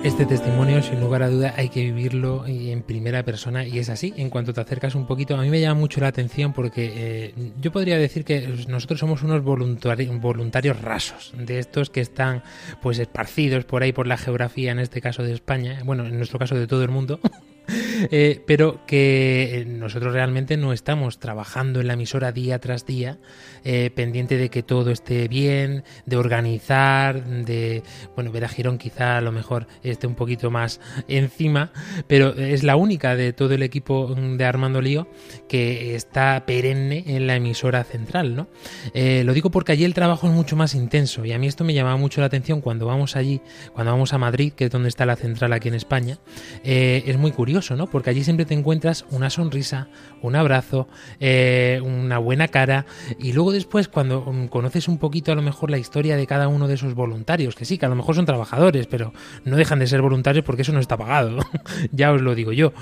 Este testimonio, sin lugar a duda, hay que vivirlo en primera persona y es así. En cuanto te acercas un poquito, a mí me llama mucho la atención porque eh, yo podría decir que nosotros somos unos voluntari voluntarios rasos, de estos que están pues esparcidos por ahí por la geografía, en este caso de España, bueno, en nuestro caso de todo el mundo. (laughs) (laughs) Eh, pero que nosotros realmente no estamos trabajando en la emisora día tras día, eh, pendiente de que todo esté bien, de organizar, de, bueno, ver a Girón quizá a lo mejor esté un poquito más (laughs) encima, pero es la única de todo el equipo de Armando Lío que está perenne en la emisora central, ¿no? Eh, lo digo porque allí el trabajo es mucho más intenso y a mí esto me llamaba mucho la atención cuando vamos allí, cuando vamos a Madrid, que es donde está la central aquí en España, es muy curioso porque allí siempre te encuentras una sonrisa, un abrazo, eh, una buena cara y luego después cuando mm, conoces un poquito a lo mejor la historia de cada uno de esos voluntarios, que sí, que a lo mejor son trabajadores, pero no dejan de ser voluntarios porque eso no está pagado, (laughs) ya os lo digo yo,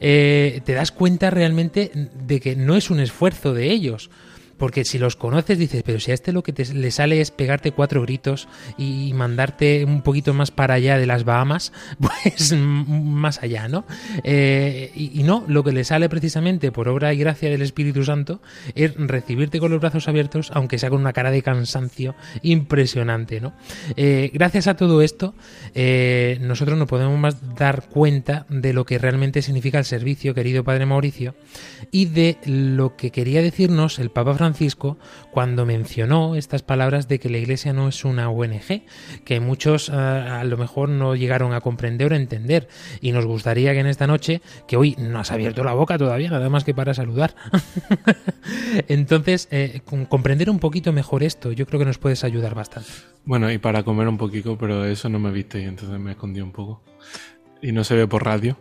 eh, te das cuenta realmente de que no es un esfuerzo de ellos. Porque si los conoces dices, pero si a este lo que te, le sale es pegarte cuatro gritos y mandarte un poquito más para allá de las Bahamas, (laughs) pues más allá, ¿no? Eh, y, y no, lo que le sale precisamente por obra y gracia del Espíritu Santo es recibirte con los brazos abiertos, aunque sea con una cara de cansancio impresionante, ¿no? Eh, gracias a todo esto, eh, nosotros nos podemos más dar cuenta de lo que realmente significa el servicio, querido Padre Mauricio, y de lo que quería decirnos el Papa Francisco cuando mencionó estas palabras de que la Iglesia no es una ONG, que muchos ah, a lo mejor no llegaron a comprender o entender, y nos gustaría que en esta noche, que hoy no has abierto la boca todavía, nada más que para saludar, (laughs) entonces eh, comprender un poquito mejor esto, yo creo que nos puedes ayudar bastante. Bueno, y para comer un poquito, pero eso no me viste y entonces me escondí un poco. Y no se ve por radio.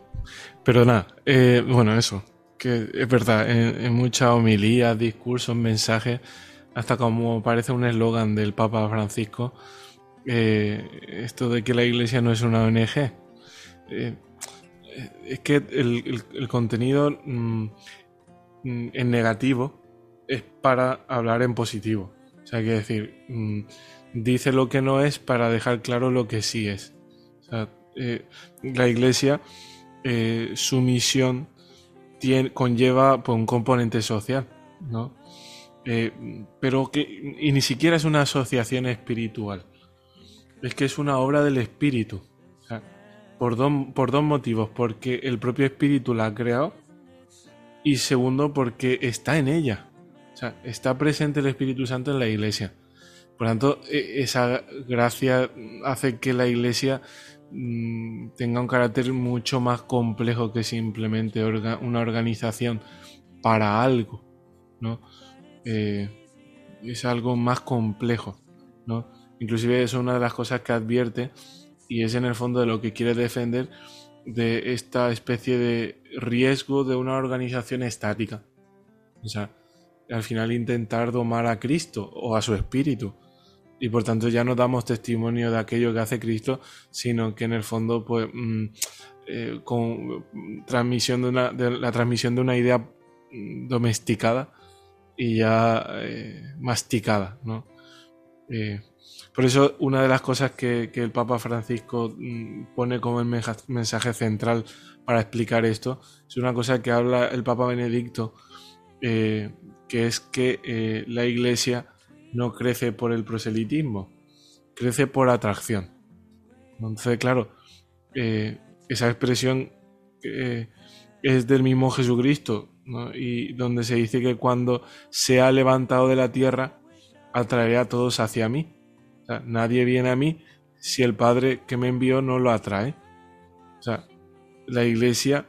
Pero nada, eh, bueno, eso. Que es verdad, en, en muchas homilías, discursos, mensajes, hasta como parece un eslogan del Papa Francisco, eh, esto de que la iglesia no es una ONG. Eh, es que el, el- contenido mm, mm, en negativo es para hablar en positivo. O sea, hay que decir, mm, dice lo que no es para dejar claro lo que sí es. O sea, eh, la iglesia, su misión conlleva pues, un componente social, ¿no? Eh, pero que y ni siquiera es una asociación espiritual. Es que es una obra del espíritu. Por, dos, por dos motivos. Porque el propio espíritu la ha creado. Y segundo, porque está en ella. O sea, está presente el Espíritu Santo en la iglesia. Por tanto, e- esa gracia hace que la iglesia mm, tenga un carácter mucho más complejo que simplemente una organización para algo, ¿no? Eh, es algo más complejo, ¿no? Inclusive es una de las cosas que advierte y es en el fondo de lo que quiere defender de esta especie de riesgo de una organización estática. O sea, al final intentar domar a Cristo o a su espíritu. Y por tanto ya no damos testimonio de aquello que hace Cristo, sino que en el fondo, pues, mm, eh, con mm, transmisión de una, de la transmisión de una idea mm, domesticada y ya eh, masticada, ¿no? Eh, por eso una de las cosas que, que el Papa Francisco pone como el mensaje central para explicar esto es una cosa que habla el Papa Benedicto, que es que la Iglesia no crece por el proselitismo, crece por atracción. Entonces, claro, eh, esa expresión eh, es del mismo Jesucristo, y donde se dice que cuando se ha levantado de la tierra, atraeré a todos hacia mí. Nadie viene a mí si el Padre que me envió no lo atrae. O sea, la Iglesia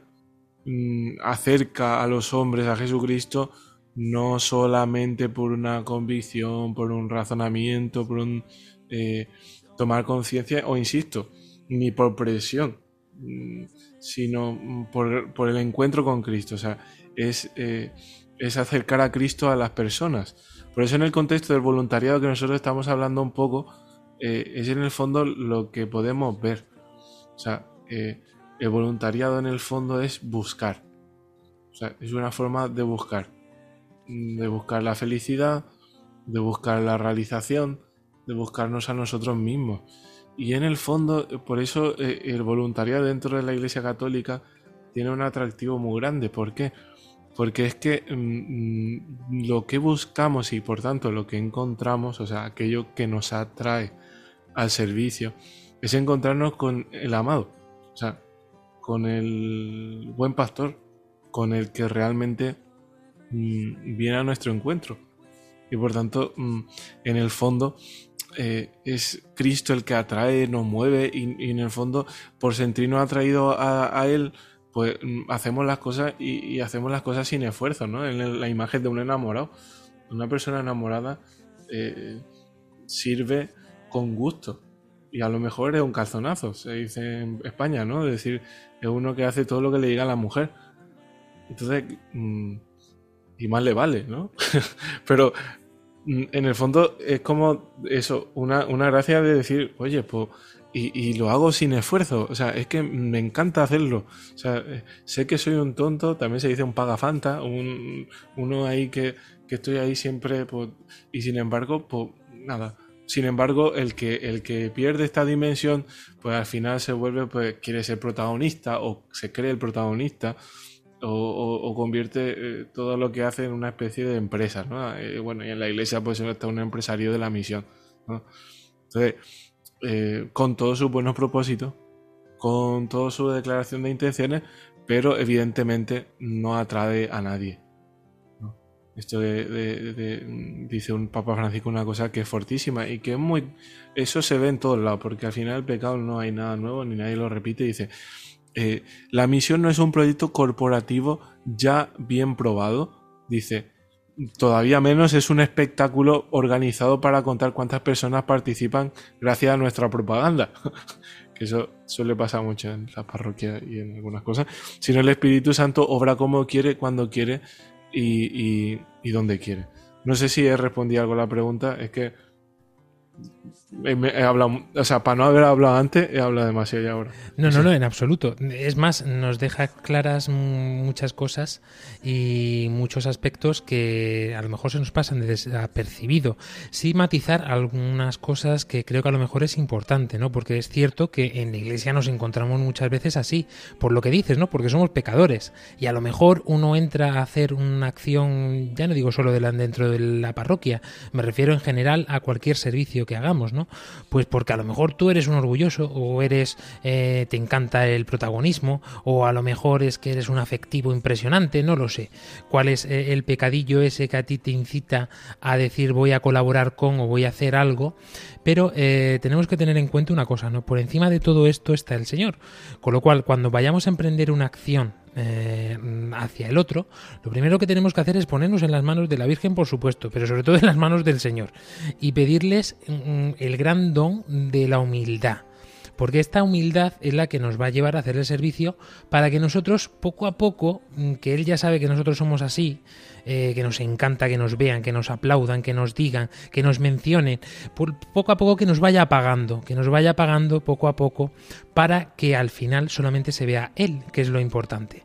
mm, acerca a los hombres a Jesucristo no solamente por una convicción, por un razonamiento, por un eh, tomar conciencia, o insisto, ni por presión, mm, sino mm, por, por el encuentro con Cristo. O sea, es, eh, es acercar a Cristo a las personas. Por eso en el contexto del voluntariado que nosotros estamos hablando un poco, eh, es en el fondo lo que podemos ver. O sea, el voluntariado en el fondo es buscar. O sea, es una forma de buscar. De buscar la felicidad, de buscar la realización, de buscarnos a nosotros mismos. Y en el fondo, eh, por eso eh, el voluntariado dentro de la Iglesia Católica tiene un atractivo muy grande. ¿Por qué? Porque es que mm, mm, lo que buscamos y por tanto lo que encontramos, o sea, aquello que nos atrae al servicio, es encontrarnos con el amado, o sea, con el buen pastor, con el que realmente mm, viene a nuestro encuentro. Y por tanto, mm, en el fondo, eh, es Cristo el que atrae, nos mueve y, en el fondo, por sentirnos atraídos a, a Él, pues mm, hacemos las cosas y, hacemos las cosas sin esfuerzo, ¿no? En la imagen de un enamorado. Una persona enamorada eh, sirve con gusto y a lo mejor es un calzonazo, se dice en España, ¿no? Es decir, es uno que hace todo lo que le diga a la mujer. Entonces, y más le vale, ¿no? (laughs) Pero mm, en el fondo es como eso, una, una gracia de decir, oye, pues, y, y lo hago sin esfuerzo, o sea, es que me encanta hacerlo. Eh, sé que soy un tonto, también se dice un pagafanta, un, uno ahí que, que estoy ahí siempre, pues, y sin embargo, pues nada. Sin embargo, el que, el que pierde esta dimensión, pues al final se vuelve, pues quiere ser protagonista o se cree el protagonista o, convierte eh, todo lo que hace en una especie de empresa, ¿no? Eh, bueno, y en la iglesia pues está un empresario de la misión, ¿no? Entonces, eh, con todos sus buenos propósitos, con toda su declaración de intenciones, pero evidentemente no atrae a nadie. Esto dice un Papa Francisco una cosa que es fortísima y que es muy... Eso se ve en todos lados, porque al final el pecado no hay nada nuevo, ni nadie lo repite. Dice, eh, la misión no es un proyecto corporativo ya bien probado. Dice, todavía menos es un espectáculo organizado para contar cuántas personas participan gracias a nuestra propaganda. (laughs) que eso suele pasar mucho en las parroquias y en algunas cosas. Sino el Espíritu Santo obra como quiere, cuando quiere y, y, y donde quiere. No sé si he respondido algo a la pregunta, es que he, hablado, o sea, para no haber hablado antes, he hablado demasiado ya ahora. No, no, no, en absoluto. Es más, nos deja claras muchas cosas y muchos aspectos que a lo mejor se nos pasan de desapercibido. Sí matizar algunas cosas que creo que a lo mejor es importante, ¿no? Porque es cierto que en la iglesia nos encontramos muchas veces así, por lo que dices, ¿no? Porque somos pecadores y a lo mejor uno entra a hacer una acción, ya no digo solo de la- dentro de la parroquia, me refiero en general a cualquier servicio que hagamos, ¿no? Pues porque a lo mejor tú eres un orgulloso o eres eh, te encanta el protagonismo o a lo mejor es que eres un afectivo impresionante, no lo sé. ¿Cuál es eh, el pecadillo ese que a ti te incita a decir voy a colaborar con o voy a hacer algo? Pero eh, tenemos que tener en cuenta una cosa, ¿no? Por encima de todo esto está el Señor. Con lo cual, cuando vayamos a emprender una acción eh, hacia el otro, lo primero que tenemos que hacer es ponernos en las manos de la Virgen, por supuesto, pero sobre todo en las manos del Señor y pedirles mm, el gran don de la humildad. Porque esta humildad es la que nos va a llevar a hacer el servicio para que nosotros, poco a poco, mm, que Él ya sabe que nosotros somos así, eh, que nos encanta que nos vean, que nos aplaudan, que nos digan, que nos mencionen, por- poco a poco que nos vaya apagando, que nos vaya apagando poco a poco para que al final solamente se vea Él, que es lo importante.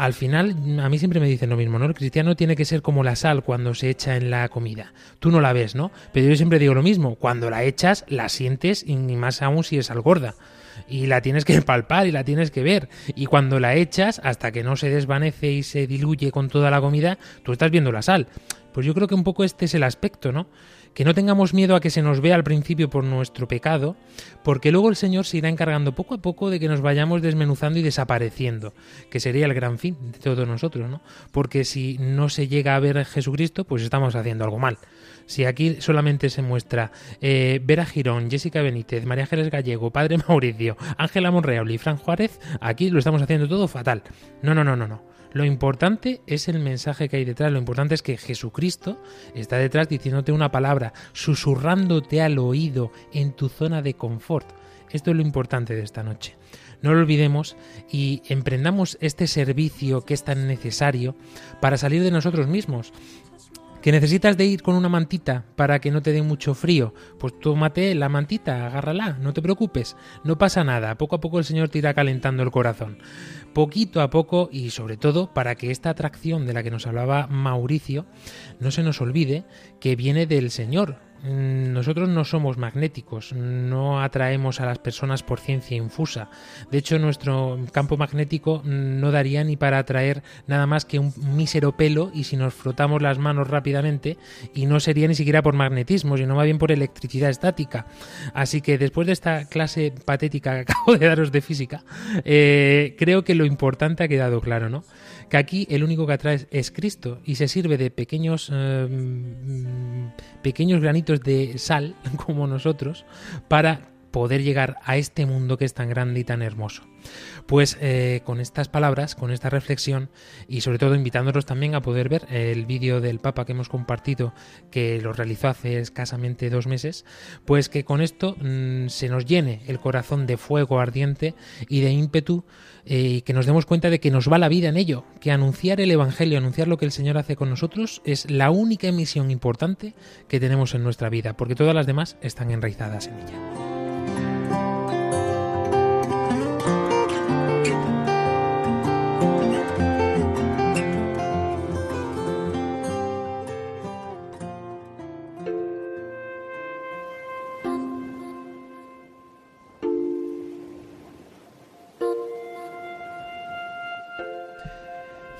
Al final, a mí siempre me dicen lo mismo, ¿no? El cristiano tiene que ser como la sal cuando se echa en la comida. Tú no la ves, ¿no? Pero yo siempre digo lo mismo, cuando la echas, la sientes y más aún si es sal gorda. Y la tienes que (laughs) palpar y la tienes que ver. Y cuando la echas, hasta que no se desvanece y se diluye con toda la comida, tú estás viendo la sal. Pues yo creo que un poco este es el aspecto, ¿no? Que no tengamos miedo a que se nos vea al principio por nuestro pecado, porque luego el Señor se irá encargando poco a poco de que nos vayamos desmenuzando y desapareciendo, que sería el gran fin de todos nosotros, ¿no? Porque si no se llega a ver a Jesucristo, pues estamos haciendo algo mal. Si aquí solamente se muestra eh, Vera Girón, Jessica Benítez, María Ángeles Gallego, Padre (laughs) Mauricio, Ángela Monreal y Fran Juárez, aquí lo estamos haciendo todo fatal. No, no, no, no, no. Lo importante es el mensaje que hay detrás, lo importante es que Jesucristo está detrás diciéndote una palabra, susurrándote al oído en tu zona de confort. Esto es lo importante de esta noche. No lo olvidemos y emprendamos este servicio que es tan necesario para salir de nosotros mismos. ¿Que necesitas de ir con una mantita para que no te dé mucho frío? Pues tómate la mantita, agárrala, no te preocupes, no pasa nada, poco a poco el Señor te irá calentando el corazón. Poquito a poco y sobre todo para que esta atracción de la que nos hablaba Mauricio no se nos olvide que viene del Señor. Mm, Nosotros no somos magnéticos, no atraemos a las personas por ciencia infusa. De hecho, nuestro campo magnético no daría ni para atraer nada más que un mísero pelo y si nos frotamos las manos rápidamente y no sería ni siquiera por magnetismo, sino más bien por electricidad estática. Así que después de esta clase patética que (laughs) acabo de daros de física, eh, creo que lo importante ha quedado claro, ¿no? Que aquí el único que atrae es Cristo y se sirve de pequeños eh, mm, pequeños granitos de sal (laughs) como nosotros para poder llegar a este mundo que es tan grande y tan hermoso. Pues eh, con estas palabras, con esta reflexión y sobre todo invitándolos también a poder ver el vídeo del Papa que hemos compartido, que lo realizó hace escasamente dos meses, pues que con esto mm, se nos llene el corazón de fuego ardiente y de ímpetu eh, y que nos demos cuenta de que nos va la vida en ello, que anunciar el Evangelio, anunciar lo que el Señor hace con nosotros es la única misión importante que tenemos en nuestra vida, porque todas las demás están enraizadas en ella.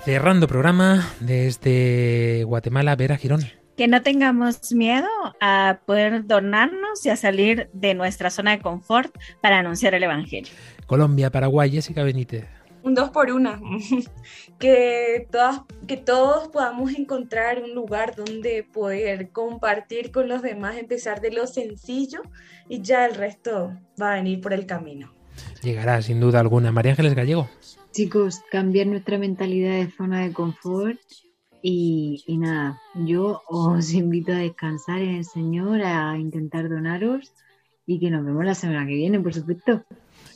Cerrando programa desde Guatemala, Vera Girón. Que no tengamos miedo a poder donarnos y a salir de nuestra zona de confort para anunciar el Evangelio. Colombia, Paraguay, Jessica Benítez. Un dos por una. (laughs) que, todas, que todos podamos encontrar un lugar donde poder compartir con los demás, empezar de lo sencillo y ya el resto va a venir por el camino. Llegará sin duda alguna. María Ángeles Gallego. Chicos, cambiar nuestra mentalidad de zona de confort y, nada, yo os (laughs) invito a descansar en el Señor, a intentar donaros y que nos vemos la semana que viene, por supuesto.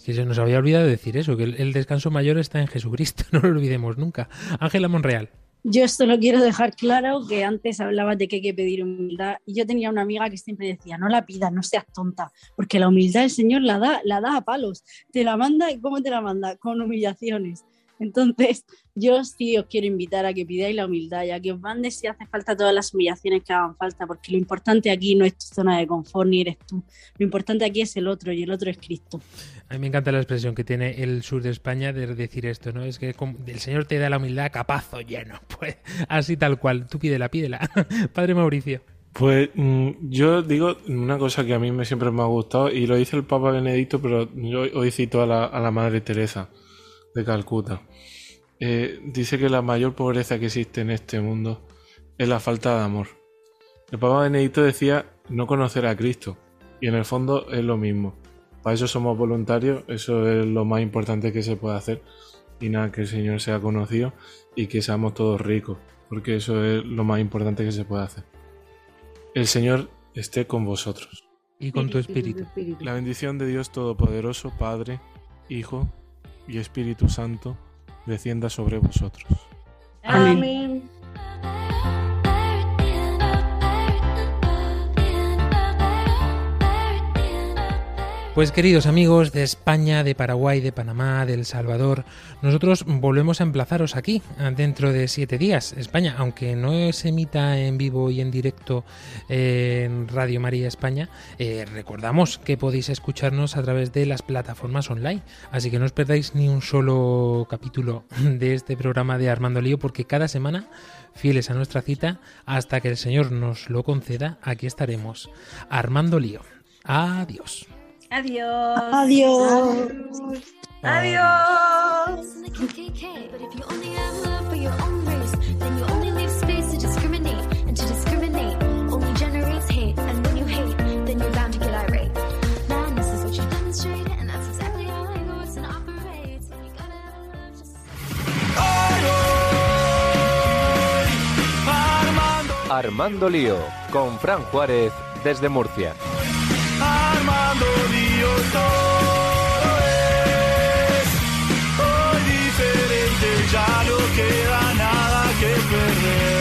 Que se nos había olvidado decir eso, que el descanso mayor está en Jesucristo, (laughs) no lo olvidemos nunca. Ángela Monreal. Yo solo quiero dejar claro que antes hablabas de que hay que pedir humildad y yo tenía una amiga que siempre decía, no la pidas, no seas tonta, porque la humildad el Señor la da, la da a palos, te la manda y ¿cómo te la manda? Con humillaciones. Entonces, (laughs) yo sí os quiero invitar a que pidáis la humildad y a que os mandes si hace falta todas las humillaciones que hagan falta, porque lo importante aquí no es tu zona de confort ni eres tú. Lo importante aquí es el otro y el otro es Cristo. A mí me encanta la expresión que tiene el sur de España de decir esto, ¿no? Es que el Señor te da la humildad capazo lleno. (laughs) Pues así tal cual. Tú pídela, pídela. (laughs) Padre Mauricio. Pues mm, yo digo una cosa que a mí me, siempre me ha gustado y lo dice el Papa Benedicto, pero yo hoy cito a la, a la Madre Teresa de Calcuta. Eh, dice que la mayor pobreza que existe en este mundo es la falta de amor. El Papa Benedicto decía no conocer a Cristo y en el fondo es lo mismo. Para eso somos voluntarios, eso es lo más importante que se puede hacer y nada, que el Señor sea conocido y que seamos todos ricos, porque eso es lo más importante que se puede hacer. El Señor esté con vosotros. Y con tu espíritu. La bendición de Dios Todopoderoso, Padre, Hijo y Espíritu Santo, descienda sobre vosotros. Amén. Pues queridos amigos de España, de Paraguay, de Panamá, de El Salvador, nosotros volvemos a emplazaros aquí dentro de siete días. España, aunque no se emita en vivo y en directo en Radio María España, eh, recordamos que podéis escucharnos a través de las plataformas online. Así que no os perdáis ni un solo capítulo de este programa de Armando Lío, porque cada semana, fieles a nuestra cita, hasta que el Señor nos lo conceda, aquí estaremos. Armando Lío. Adiós. Adiós. Adiós. Adiós. But if you only have love for your own race, then you only leave space to discriminate. And to discriminate only generates hate. And when you hate, then you're bound to get irate. Man, this is what you demonstrate, and that's exactly how it works and operates. You gotta have love just Armando Lío, con Fran Juárez desde Murcia todo es hoy diferente, ya no queda nada que perder.